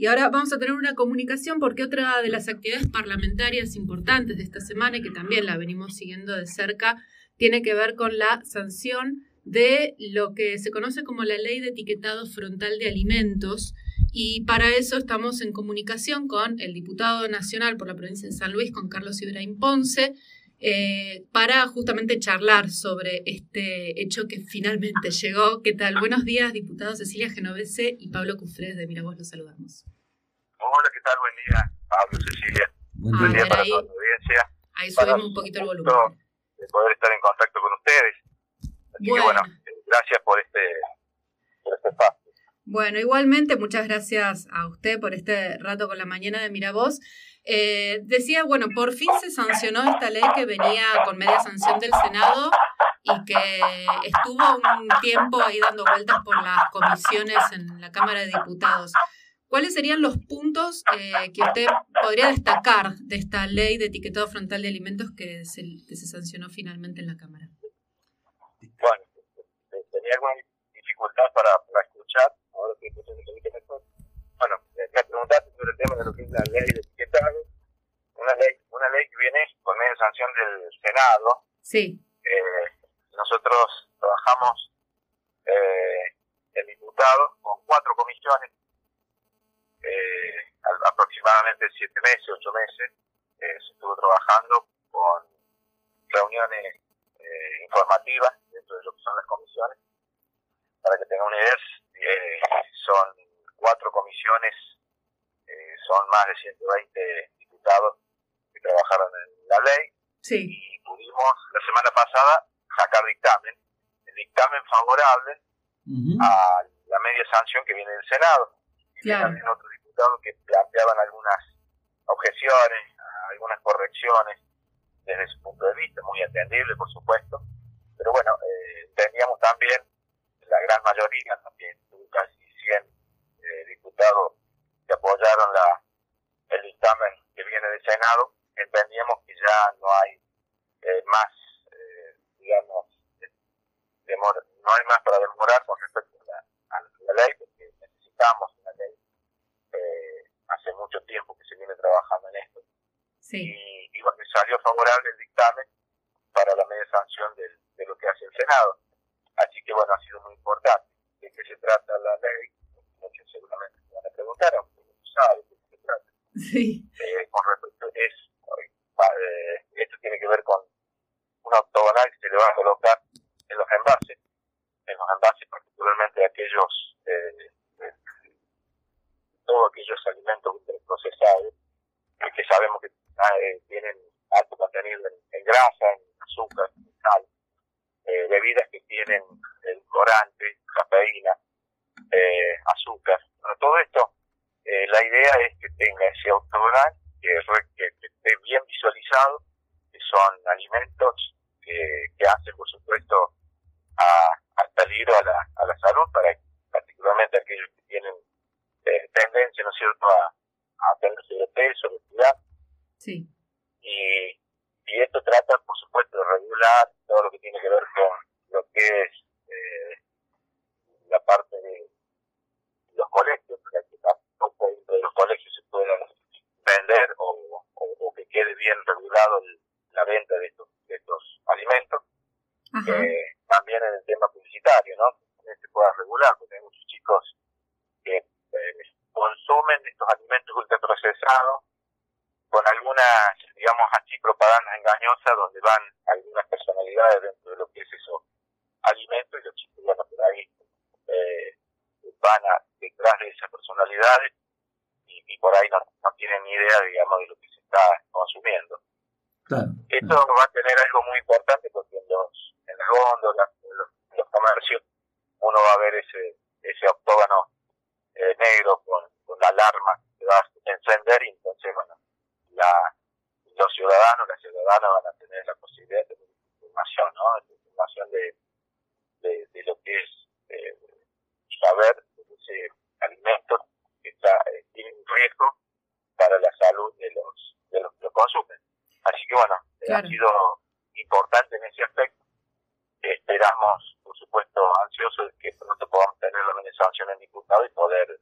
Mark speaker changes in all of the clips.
Speaker 1: Y ahora vamos a tener una comunicación porque otra de las actividades parlamentarias importantes de esta semana, y que también la venimos siguiendo de cerca, tiene que ver con la sanción de lo que se conoce como la ley de etiquetado frontal de alimentos. Y para eso estamos en comunicación con el diputado nacional por la provincia de San Luis, con Carlos Ibrahim Ponce, eh, para justamente charlar sobre este hecho que finalmente llegó. ¿Qué tal? Buenos días, diputados Cecilia Genovese y Pablo Cufrés de Miravoz, los saludamos.
Speaker 2: Hola, ¿qué tal? Buen día, Pablo, Cecilia. Buen día para
Speaker 1: ahí, toda la audiencia. Ahí subimos un poquito el volumen.
Speaker 2: De poder estar en contacto con ustedes. Así bueno. que bueno, gracias por este, por este espacio.
Speaker 1: Bueno, igualmente, muchas gracias a usted por este rato con la mañana de Miravoz. Eh, decía, bueno, por fin se sancionó esta ley que venía con media sanción del Senado y que estuvo un tiempo ahí dando vueltas por las comisiones en la Cámara de Diputados. ¿Cuáles serían los puntos eh, que usted podría destacar de esta ley de etiquetado frontal de alimentos que se, que se sancionó finalmente en la Cámara?
Speaker 2: Bueno, tenía alguna dificultad para, para escuchar, ahora que Bueno, me preguntaste sobre el tema de lo que es la ley de una ley, una ley que viene con del Senado.
Speaker 1: Sí.
Speaker 2: Eh, nosotros trabajamos, eh, el diputado, con cuatro comisiones, eh, aproximadamente siete meses, ocho meses, se estuvo trabajando con reuniones informativas dentro de lo que son las comisiones. Para que tengan una idea, son cuatro comisiones, son más de 120 que trabajaron en la ley y pudimos la semana pasada sacar dictamen, el dictamen favorable a la media sanción que viene del Senado. Y también otros diputados que planteaban algunas objeciones, algunas correcciones desde su punto de vista, muy entendible por supuesto, pero bueno, eh, entendíamos también, la gran mayoría también, casi 100 eh, diputados que apoyaron la, el dictamen que viene del Senado, entendíamos que ya no hay eh, más, eh, digamos, no hay más para demorar con respecto a la, ley, porque necesitamos una ley. Eh, hace mucho tiempo que se viene trabajando en esto.
Speaker 1: Sí.
Speaker 2: Y, y bueno, salió favorable el dictamen para la media sanción de lo que hace el Senado. Así que bueno, ha sido muy importante. ¿De qué se trata la ley? Muchos seguramente se van a preguntar, aunque no saben de qué se trata.
Speaker 1: Sí.
Speaker 2: Eh, con respecto, es, eh, esto tiene que ver con una octogonal que se le va a colocar en los envases, en los envases particularmente aquellos, eh, todos aquellos alimentos procesados, que sabemos que tienen alto contenido en, grasa, en azúcar, en sal, bebidas que tienen el corante, cafeína, azúcar. Bueno, todo esto eh, la idea es que tenga ese octogonal, que, que, esté bien visualizado, que son alimentos que, que hacen, por supuesto, a, al peligro a la, a la salud, para particularmente aquellos que tienen eh, tendencia, ¿no es cierto?, a, a tener sobrepeso, obesidad.
Speaker 1: Sí.
Speaker 2: Y, y esto trata, por supuesto, de regular todo lo que tiene que ver con lo que es eh, la parte de los colegios, dentro de los colegios se puedan vender o, o, que quede bien regulado la venta de estos, de estos alimentos. Eh, también en el tema publicitario, ¿no? se pueda regular, porque hay muchos chicos que eh, consumen estos alimentos ultraprocesados con algunas, digamos así, propagandas engañosas donde van algunas personalidades dentro de lo que es esos alimentos y los chicos, bueno, por ahí eh, van a, detrás de esas personalidades y, por ahí no, no, tienen ni idea, digamos, de lo que se está consumiendo. Esto va a tener algo muy importante porque en los, en las góndolas, en los, los comercios, uno va a ver ese, ese octógono eh, negro con, con la alarma que va a encender y entonces, bueno, la, los ciudadanos, las ciudadanas van a tener la posibilidad de tener. Información ha sido importante en ese aspecto. Esperamos, por supuesto, ansiosos de que pronto podamos tener la sanción en diputado y poder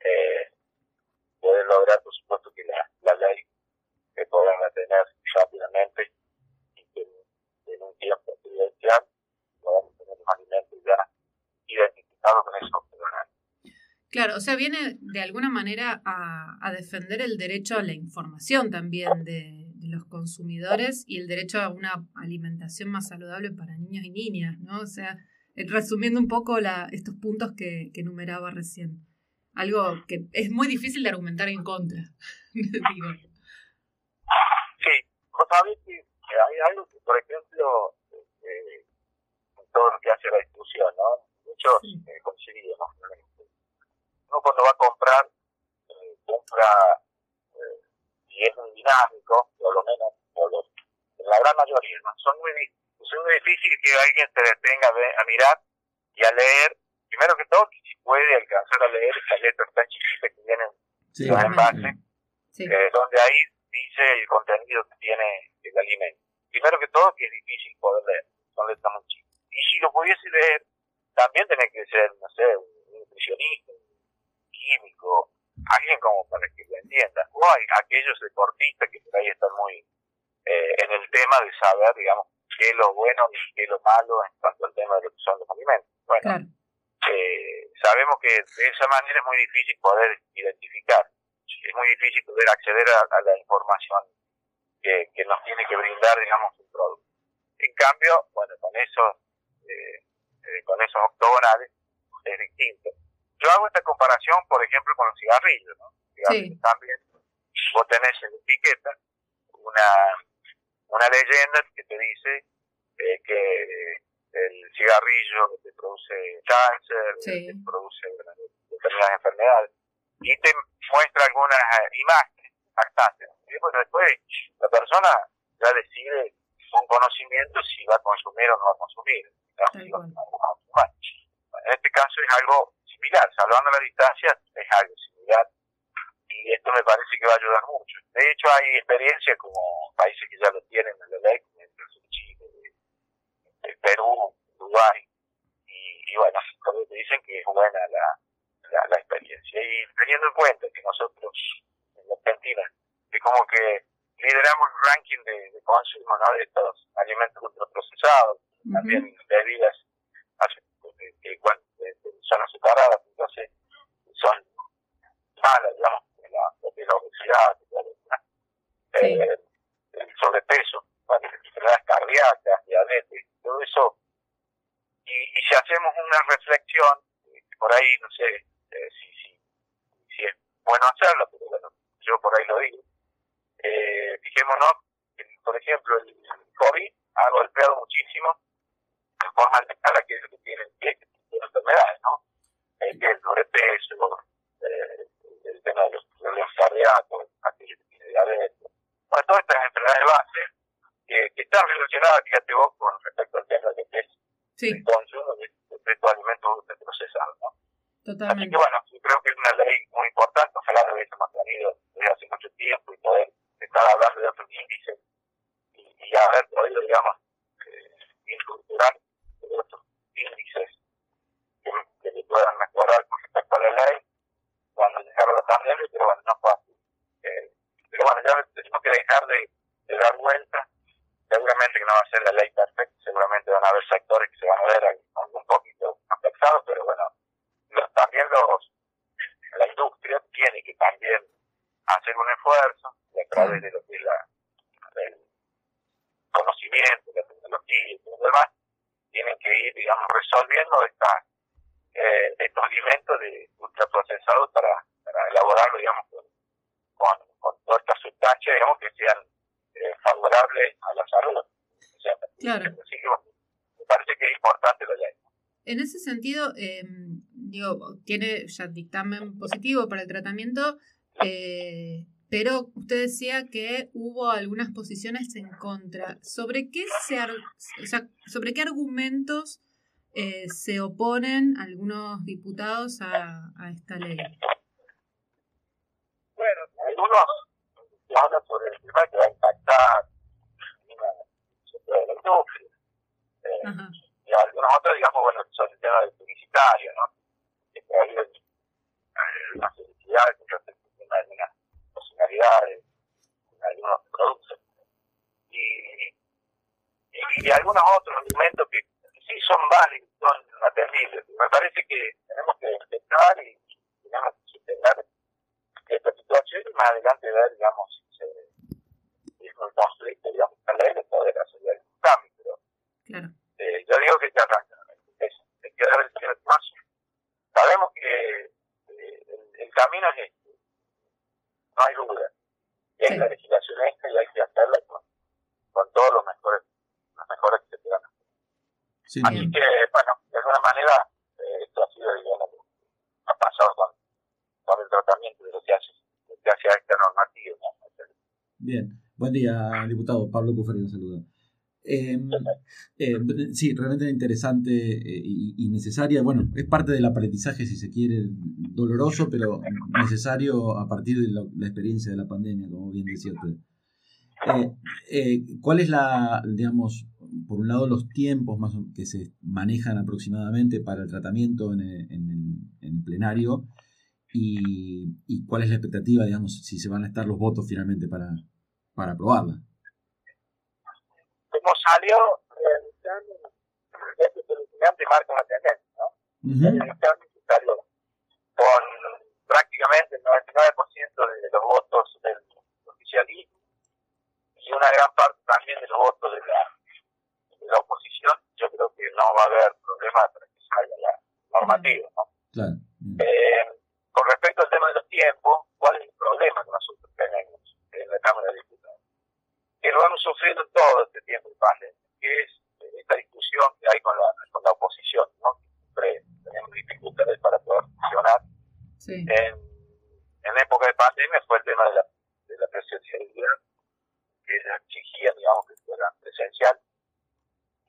Speaker 2: eh, poder lograr, por supuesto, que la, la ley que podamos tener rápidamente y que en un tiempo prudencial podamos tener los alimentos ya identificados con esos peruanos.
Speaker 1: Claro, o sea, viene de alguna manera a, a defender el derecho a la información también de, los consumidores y el derecho a una alimentación más saludable para niños y niñas, ¿no? O sea, eh, resumiendo un poco la, estos puntos que, que enumeraba recién. Algo que es muy difícil de argumentar en contra.
Speaker 2: Digo. Sí, vos sabés que hay algo que, por ejemplo, eh, en todo lo que hace la discusión, ¿no? Muchos eh, coincidimos. Uno cuando va a comprar, eh, compra, y es un dinámico, por lo menos, por los, en la gran mayoría, ¿no? Son muy, es muy difícil que alguien se detenga a, a mirar y a leer, primero que todo, que si puede alcanzar a leer esas letras tan chiquitas que vienen sí, los envases, sí. eh, donde ahí dice el contenido que tiene el alimento. Primero que todo, que es difícil poder leer, son letras muy chicas. Y si lo pudiese leer, también tiene que ser, no sé, un nutricionista, un químico, alguien como para que lo entienda. O hay aquellos deportistas que por ahí están muy eh, en el tema de saber, digamos, qué es lo bueno y qué es lo malo en cuanto al tema de lo que son los alimentos. Bueno, eh, sabemos que de esa manera es muy difícil poder identificar, es muy difícil poder acceder a la información que, que nos tiene que brindar, digamos, un producto. En cambio, bueno, con esos, eh, eh, con esos octogonales es distinto. Yo hago esta comparación, por ejemplo, con los cigarrillos, ¿no? sí. También vos tenés en la etiqueta una, una leyenda que te dice eh, que el cigarrillo te produce cáncer, sí. te produce determinadas enfermedades, y te muestra algunas imágenes bastante. Y bueno, después la persona ya decide con conocimiento si va a consumir o no va a consumir. En este caso es algo similar, salvando la distancia es algo similar y esto me parece que va a ayudar mucho. De hecho hay experiencias como países que ya lo tienen en la ley, el Chile, el Perú, Uruguay, y, y bueno, te dicen que es buena la, la, la experiencia. Y teniendo en cuenta que nosotros en Argentina, que como que lideramos el ranking de, de consumo ¿no? de estos alimentos ultraprocesados, también bebidas que, son azucaradas, entonces son malas, digamos, de la, de la obesidad, eh, el sobrepeso, bueno, enfermedades cardíacas, diabetes, todo eso. Y, y si hacemos una reflexión, por ahí, no sé eh, si, si, si es bueno hacerlo, pero bueno, yo por ahí lo digo. Eh, fijémonos, por ejemplo, el COVID ha golpeado muchísimo de forma a aquellos que tienen que enfermedades, ¿no? El, el sobrepeso, eh, el tema de los problemas cardíacos, aquellos que tienen diabetes. Bueno, todas estas enfermedades de base que, que están relacionadas, fíjate vos, con respecto al tema de que es sí. el consumo de, de estos alimentos procesados, ¿no? Totalmente. Así que bueno, yo creo que es una ley muy importante, ojalá lo hubiésemos tenido desde hace mucho tiempo y poder estar hablando de otros índices y, y haber podido, digamos, eh, incorporar otros índices que, que puedan mejorar con respecto a la ley cuando llegaron la pandemia, pero bueno, no fue así. Eh, pero bueno, ya tenemos que dejar de, de dar vueltas. Seguramente que no va a ser la ley perfecta, seguramente van a haber sectores que se van a ver un poquito afectados, pero bueno, también los, la industria tiene que también hacer un esfuerzo a través de lo que es la, el conocimiento, la tecnología y todo lo demás, tienen que ir, digamos, resolviendo esta, eh, estos alimentos de ultraprocesados para, para elaborarlo, digamos, con, con, todas estas sustancias, digamos, que sean eh, favorables a la salud. O sea, claro. Así que, me parece que es importante lo ley.
Speaker 1: En ese sentido, eh, digo, tiene ya dictamen positivo para el tratamiento, eh, pero usted decía que hubo algunas posiciones en contra. ¿Sobre qué, se, o sea, sobre qué argumentos eh, se oponen algunos diputados a, a esta ley?
Speaker 2: Bueno, algunos hablan sobre el tema que va a impactar la industria. Eh, y algunos otros, digamos, bueno, son el tema del publicitario, ¿no? que hay una felicidad con respecto a algunas posibilidades, en algunos productos. Y, y, y, algunos otros argumentos que sí son válidos, son atendibles. Me parece que tenemos que respetar y tenemos más adelante ver, digamos, si se, es un conflicto, digamos, la ley de poder hacer un cambio, pero claro. eh, yo digo que ya arranca, es, hay que dar el primer paso. Sabemos que eh, este, no hay duda, y es la legislación esta y hay que hacerla con, con todos los mejores, los mejores que se puedan hacer. Sí, Así bien. que, bueno, de alguna manera, eh, esto ha sido, digamos, ha pasado con, con el tratamiento de lo que hace, lo que hace a esta normativa.
Speaker 3: Bien, buen día, diputado. Pablo Cuferino saluda. Eh, eh, sí, realmente interesante eh, y, y, necesaria. Bueno, es parte del aprendizaje, si se quiere, doloroso, pero necesario a partir de la, experiencia de la pandemia, como bien decía usted. Eh, eh, ¿Cuál es la, digamos, por un lado los tiempos más que se manejan aproximadamente para el tratamiento en el, en en plenario y, y, cuál es la expectativa, digamos, si se van a estar los votos finalmente para, para aprobarla?
Speaker 2: Como salió, este presidente marca una tendencia, ¿no? Uh -huh. salió con prácticamente el 99% de los votos del oficialismo y una gran parte también de los votos de la, de la oposición, yo creo que no va a haber problema para que salga la normativa. ¿no? Eh, con respecto al tema de los tiempos, ¿cuál es el problema que nosotros tenemos en la Cámara de Diputados? Que lo hemos sufrido todo este tiempo de pandemia, que es esta discusión que hay con la, con la oposición, ¿no? Siempre tenemos dificultades para poder funcionar.
Speaker 1: Sí.
Speaker 2: En, en época de pandemia fue el tema de la, de la presencialidad que exigían, digamos, que fuera presencial,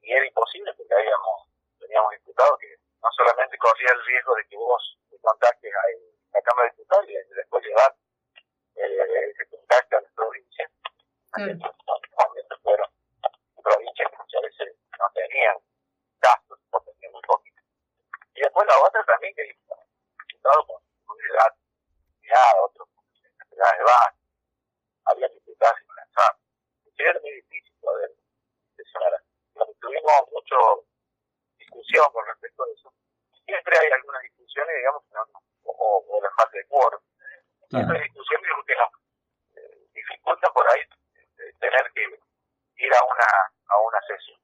Speaker 2: y era imposible porque habíamos, teníamos diputado que no solamente corría el riesgo de que vos te contactes a la Cámara de Diputados y después llevar eh, ese contacto a la provincia,
Speaker 1: claro.
Speaker 2: fueron provincias que muchas veces no tenían gastos, porque tenían muy poquito. Y después la otra también que diputado con una edad ya otros con edades bajas, había diputados y lanzar era muy difícil poder sesionar. Tuvimos mucha discusión con respecto a eso. Siempre hay algunas discusiones, digamos, no, o, o la falta de quórum. Siempre hay discusiones que nos eh, dificultan por ahí eh, tener que ir a una, a una sesión.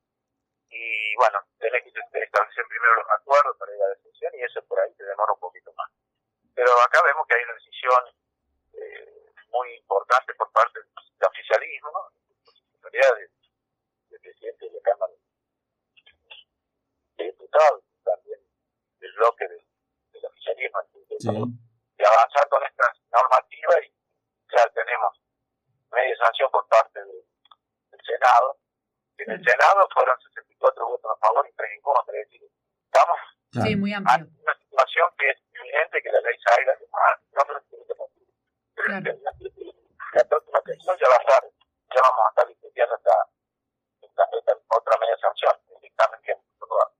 Speaker 2: Y bueno, tenés que establecer primero los acuerdos para ir a la sesión y eso por ahí te demora un poquito más. Pero acá vemos que hay una decisión eh, muy importante por parte del oficialismo, ¿no? responsabilidad del, del presidente de la Cámara de Diputados, también del bloque del, del oficialismo,
Speaker 3: sí.
Speaker 2: de avanzar con esta normativa y ya tenemos sanción por parte del, del Senado. En el Senado fueron 64 votos a favor y 3 en contra, es decir, estamos
Speaker 1: sí, muy amplio.
Speaker 2: en una situación que es evidente que la ley salga de más, no se
Speaker 1: Claro.
Speaker 2: La próxima sesión ya va a estar, ya vamos a estar discutiendo esta, esta, esta otra media sanción, el dictamen que hemos aprobado.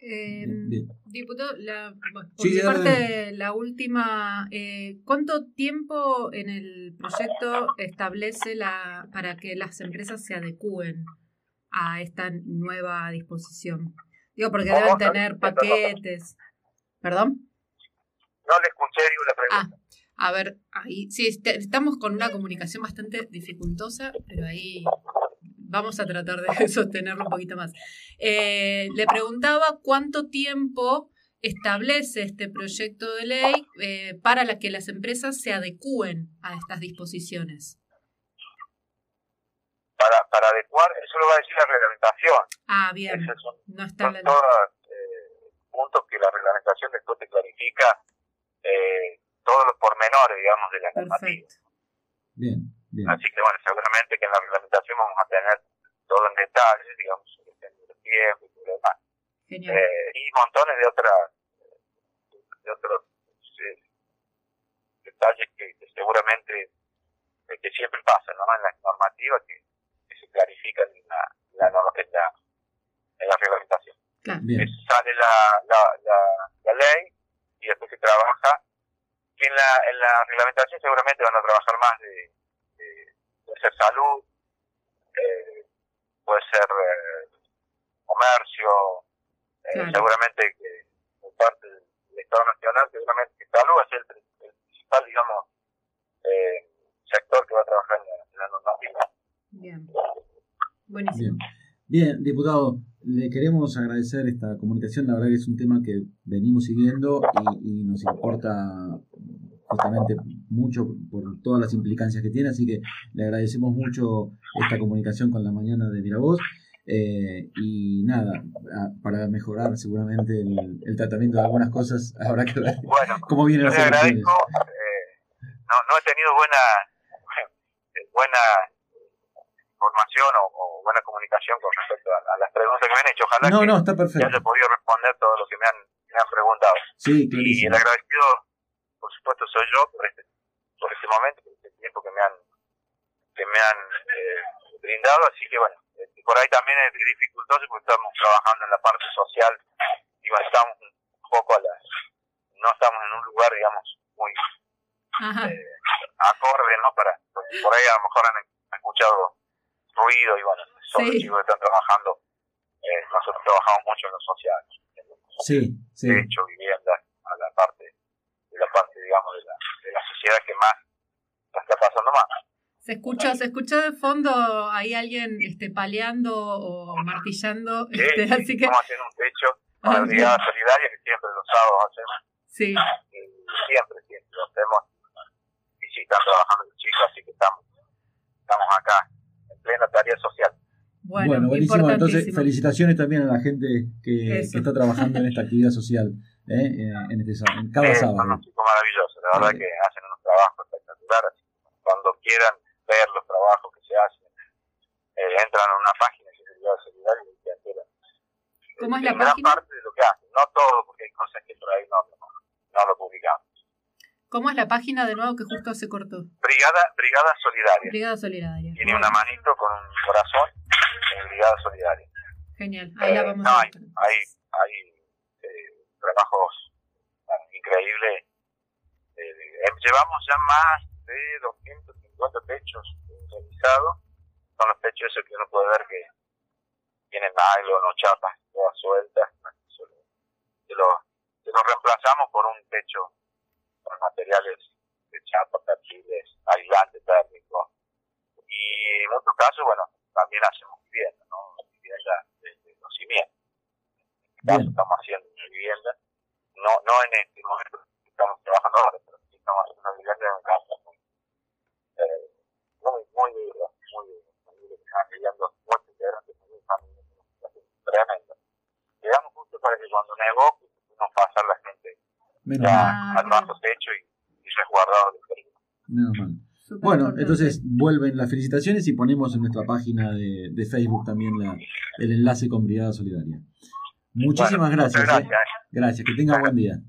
Speaker 1: Eh,
Speaker 3: Bien.
Speaker 1: Diputado, la, por
Speaker 3: Sí,
Speaker 1: mi parte, la última, eh, ¿cuánto tiempo en el proyecto establece la, para que las empresas se adecúen a esta nueva disposición? Digo, porque deben tener paquetes. ¿Perdón?
Speaker 2: No le escuché digo, la
Speaker 1: Ah,
Speaker 2: pregunta.
Speaker 1: a ver, ahí sí, este- estamos con una comunicación bastante dificultosa, pero ahí vamos a tratar de sostenerlo un poquito más. Eh, le preguntaba cuánto tiempo establece este proyecto de ley eh, para la que las empresas se adecúen a estas disposiciones.
Speaker 2: Para, para adecuar, eso lo va a decir la reglamentación.
Speaker 1: Ah, bien, no está
Speaker 2: son
Speaker 1: la
Speaker 2: todos eh, puntos que la reglamentación después te clarifica eh, todos los pormenores, digamos, de la normativa.
Speaker 1: Perfecto.
Speaker 3: Bien, bien.
Speaker 2: Así que bueno, seguramente que en la reglamentación vamos a tener todo en detalle, digamos, sobre el tiempos y todo lo demás. Eh, y montones de otras de otros eh, detalles que, que seguramente eh, que siempre pasan ¿no? en las normativas que, que se clarifican en la, la, norma- en la, en la reglamentación.
Speaker 1: Claro.
Speaker 3: Bien.
Speaker 2: Sale la, la, la, la ley y después se trabaja. Y en la, en la reglamentación seguramente van a trabajar más de, ser salud, eh, puede ser eh, comercio, eh, seguramente que parte del Estado Nacional, seguramente que salud es el, el principal, digamos, sector que va a trabajar en la, en normativa. Bien.
Speaker 1: Buenísimo.
Speaker 3: Bien. Diputado, le queremos agradecer esta comunicación. La verdad que es un tema que venimos siguiendo y nos importa justamente mucho por todas las implicancias que tiene, así que le agradecemos mucho esta comunicación con la mañana de Miravoz. Eh, y nada, para mejorar seguramente el, tratamiento de algunas cosas habrá que ver
Speaker 2: bueno,
Speaker 3: cómo vienen
Speaker 2: las agradezco, eh, no, no he tenido buena buena información o, buena comunicación con respecto a, las preguntas que me han hecho. Ojalá
Speaker 3: no,
Speaker 2: que
Speaker 3: no, está perfecto.
Speaker 2: haya podido responder todo lo que me han, me han preguntado.
Speaker 3: Sí,
Speaker 2: Y el agradecido, supuesto, soy yo por este, por este momento, por este tiempo que me han, que me han eh, brindado. Así que bueno, este, por ahí también es dificultoso porque estamos trabajando en la parte social y bueno, estamos un poco a la, no estamos en un lugar, digamos, muy eh, acorde, ¿no? Para, por ahí a lo mejor han escuchado ruido y bueno, son los chicos que están trabajando. Eh, nosotros trabajamos mucho en lo social.
Speaker 3: Sí, sí.
Speaker 2: De hecho, vivienda a la parte, de la parte, digamos, de la, de la sociedad que más la está pasando más.
Speaker 1: Se escucha, se escucha de fondo ahí alguien este, paleando o martillando.
Speaker 2: Sí, este, así que... Estamos haciendo un techo para la Brigada Solidaria que siempre los sábados hacemos.
Speaker 1: Sí.
Speaker 2: siempre, siempre lo hacemos. Y sí, están trabajando los chicos, así que estamos, estamos acá en plena tarea social.
Speaker 3: Bueno, buenísimo. Entonces, felicitaciones también a la gente que, que está trabajando en esta actividad social, ¿eh? en, este, en cada sábado.
Speaker 2: Son unos chicos maravillosos, la verdad que hacen unos trabajos espectaculares. Cuando quieran ver los trabajos que se hacen. Eh, entran a una página que se llama Solidario y se enteran.
Speaker 1: ¿Cómo es la página?
Speaker 2: parte de lo que hacen, no todo, porque hay cosas que por ahí no, no, lo publicamos.
Speaker 1: ¿Cómo es la página de nuevo que justo se cortó?
Speaker 2: Brigada, Brigada Solidaria.
Speaker 1: Brigada Solidaria.
Speaker 2: Tiene una manito con un corazón en Brigada Solidaria.
Speaker 1: Genial, ahí la vamos
Speaker 2: no,
Speaker 1: a
Speaker 2: ver. Hay, hay, eh, trabajos increíbles. Eh, llevamos ya más de 200 cuatro techos realizados. Son los techos esos que uno puede ver que tienen nylon o chapas todas sueltas. Se los, lo reemplazamos por un techo con materiales de chapa, perfiles, aislante térmico. Y en otro caso, bueno, también hacemos vivienda, ¿no? Vivienda los cimientos. En este caso estamos haciendo una vivienda, no, no en este momento estamos trabajando ahora, pero sí estamos haciendo una vivienda en un caso muy, muy duro, muy duro. Están lidiando muchos integrantes de mi familia, una situación tremenda. Llegamos justo para que cuando nevó, no pasar la gente Menos ya mal. techo y, y resguardado.
Speaker 3: Menos mal. Bueno, entonces vuelven las felicitaciones y ponemos en nuestra página de, de Facebook también la, el enlace con Brigada Solidaria. Muchísimas
Speaker 2: bueno,
Speaker 3: gracias.
Speaker 2: Gracias.
Speaker 3: ¿eh? gracias, que tenga buen día.